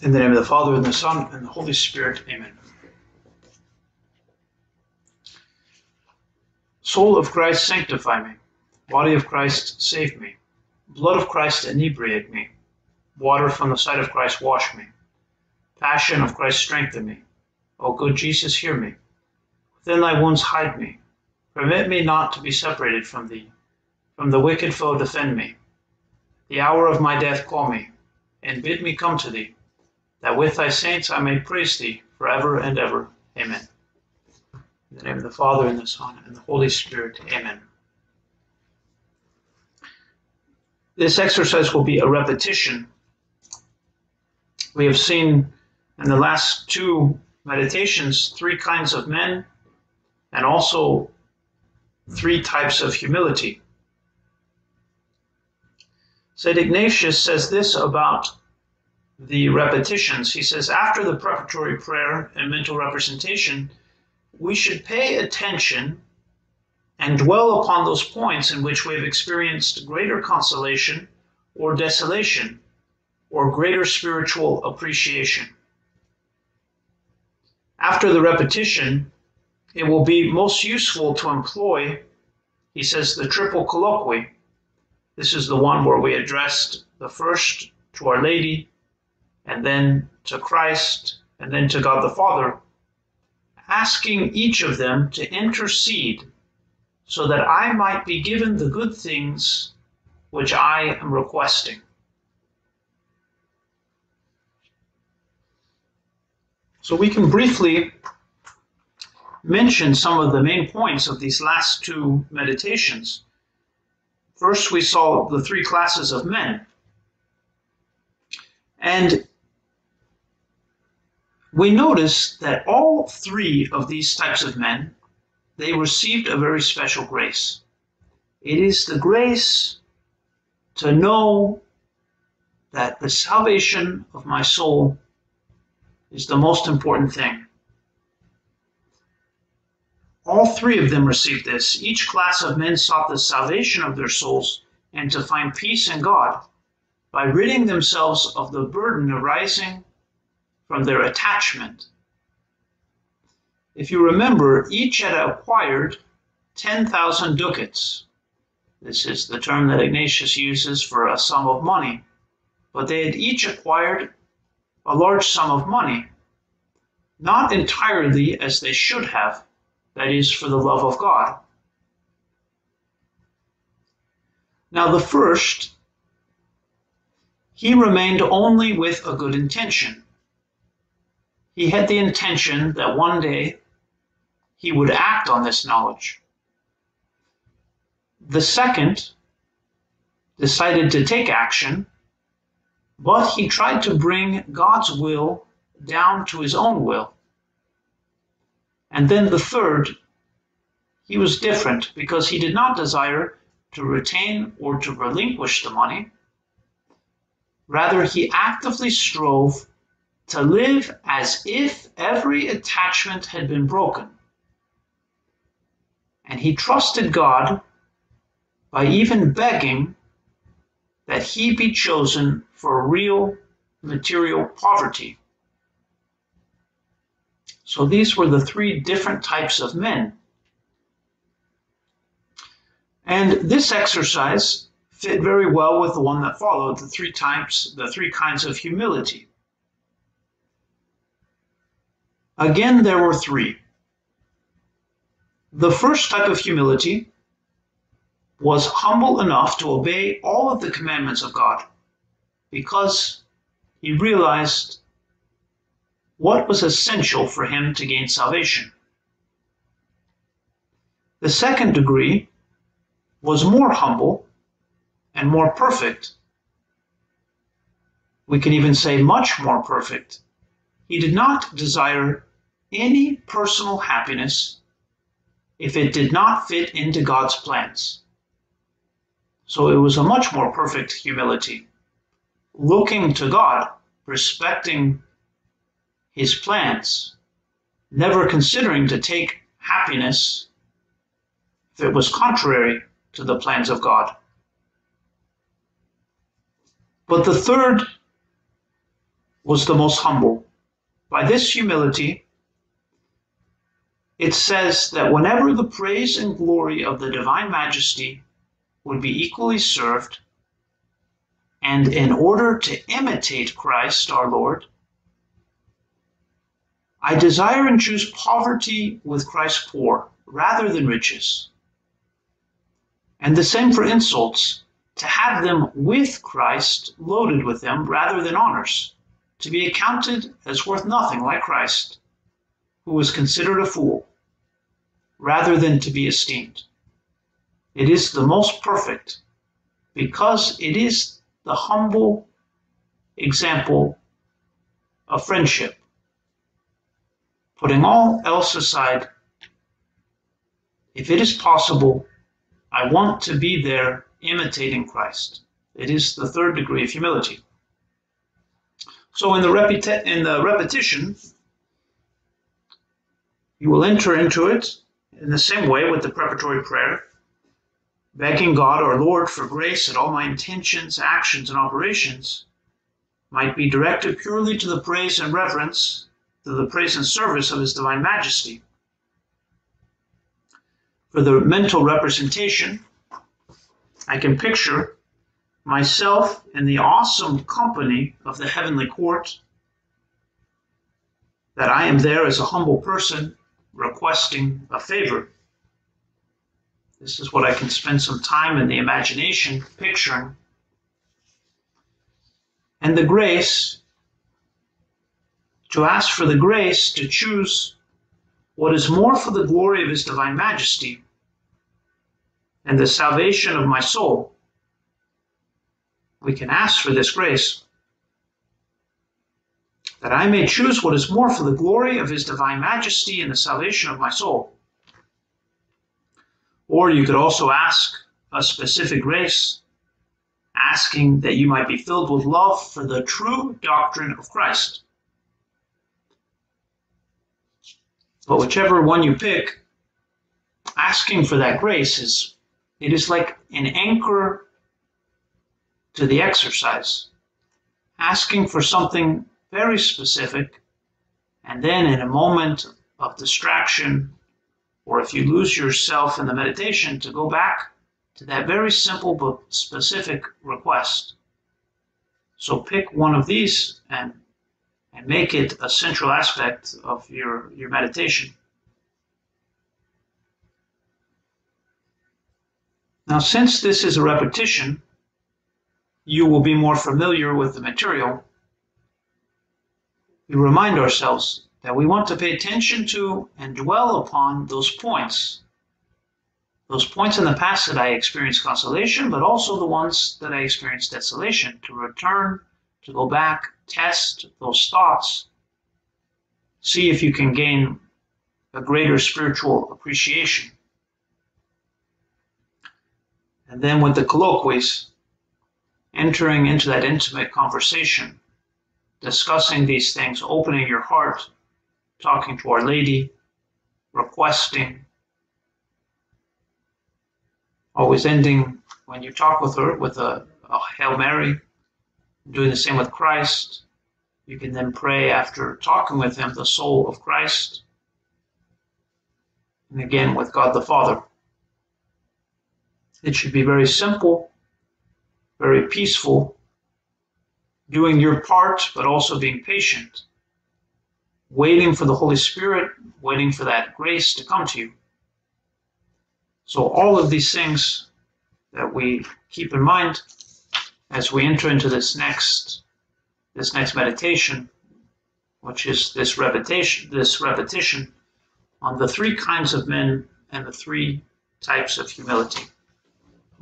In the name of the Father, and the Son, and the Holy Spirit. Amen. Soul of Christ, sanctify me. Body of Christ, save me. Blood of Christ, inebriate me. Water from the side of Christ, wash me. Passion of Christ, strengthen me. O good Jesus, hear me. Within thy wounds, hide me. Permit me not to be separated from thee. From the wicked foe, defend me. The hour of my death, call me, and bid me come to thee that with thy saints I may praise thee forever and ever. Amen. In the name of the Father, and the Son, and the Holy Spirit. Amen. This exercise will be a repetition. We have seen in the last two meditations three kinds of men and also three types of humility. St. Ignatius says this about the repetitions. He says, after the preparatory prayer and mental representation, we should pay attention and dwell upon those points in which we have experienced greater consolation or desolation or greater spiritual appreciation. After the repetition, it will be most useful to employ, he says, the triple colloquy. This is the one where we addressed the first to Our Lady, and then to Christ, and then to God the Father, asking each of them to intercede so that I might be given the good things which I am requesting. So we can briefly mention some of the main points of these last two meditations. First, we saw the three classes of men. And we notice that all three of these types of men, they received a very special grace. It is the grace to know that the salvation of my soul is the most important thing. All three of them received this. Each class of men sought the salvation of their souls and to find peace in God by ridding themselves of the burden arising from their attachment. If you remember, each had acquired 10,000 ducats. This is the term that Ignatius uses for a sum of money. But they had each acquired a large sum of money, not entirely as they should have, that is, for the love of God. Now, the first, he remained only with a good intention he had the intention that one day he would act on this knowledge. The second decided to take action, but he tried to bring God's will down to his own will. And then the third, he was different because he did not desire to retain or to relinquish the money. Rather, he actively strove to live as if every attachment had been broken. And he trusted God by even begging that he be chosen for real material poverty. So these were the three different types of men. And this exercise fit very well with the one that followed, the three types, the three kinds of humility. Again, there were three. The first type of humility was humble enough to obey all of the commandments of God because he realized what was essential for him to gain salvation. The second degree was more humble and more perfect. We can even say much more perfect. He did not desire any personal happiness if it did not fit into God's plans. So it was a much more perfect humility, looking to God, respecting his plans, never considering to take happiness if it was contrary to the plans of God. But the third was the most humble. By this humility, it says that whenever the praise and glory of the divine majesty would be equally served, and in order to imitate Christ our Lord, I desire and choose poverty with Christ poor rather than riches. And the same for insults, to have them with Christ loaded with them rather than honors, to be accounted as worth nothing like Christ, who was considered a fool, rather than to be esteemed. It is the most perfect, because it is the humble example of friendship. Putting all else aside, if it is possible, I want to be there imitating Christ. It is the third degree of humility. So in the, repeti- in the repetition, you will enter into it in the same way with the preparatory prayer, begging God our Lord for grace that all my intentions, actions, and operations might be directed purely to the praise and reverence, to the praise and service of His Divine Majesty. For the mental representation, I can picture myself in the awesome company of the heavenly court, that I am there as a humble person requesting a favor. This is what I can spend some time in the imagination picturing. And the grace, to ask for the grace to choose what is more for the glory of His divine majesty and the salvation of my soul. We can ask for this grace that I may choose what is more for the glory of His divine majesty and the salvation of my soul. Or you could also ask a specific grace, asking that you might be filled with love for the true doctrine of Christ. But whichever one you pick, asking for that grace is it is like an anchor to the exercise, asking for something very specific, and then in a moment of distraction, or if you lose yourself in the meditation, to go back to that very simple but specific request. So pick one of these and and make it a central aspect of your, your meditation. Now, since this is a repetition, you will be more familiar with the material. We remind ourselves that we want to pay attention to and dwell upon those points. Those points in the past that I experienced consolation, but also the ones that I experienced desolation, to return, to go back, test those thoughts, see if you can gain a greater spiritual appreciation. And then with the colloquies, entering into that intimate conversation, discussing these things, opening your heart, talking to Our Lady, requesting, always ending when you talk with her with a, a Hail Mary, doing the same with Christ. You can then pray after talking with Him, the soul of Christ, and again with God the Father. It should be very simple, very peaceful, doing your part, but also being patient, waiting for the Holy Spirit, waiting for that grace to come to you. So, all of these things that we keep in mind as we enter into this next this next meditation, which is this repetition, this repetition on the three kinds of men and the three types of humility.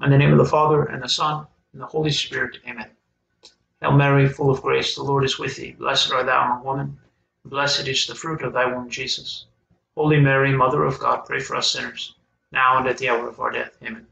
In the name of the Father, and the Son, and the Holy Spirit. Amen. Hail Mary, full of grace, the Lord is with thee. Blessed art thou among women, and blessed is the fruit of thy womb, Jesus. Holy Mary, Mother of God, pray for us sinners, now and at the hour of our death. Amen.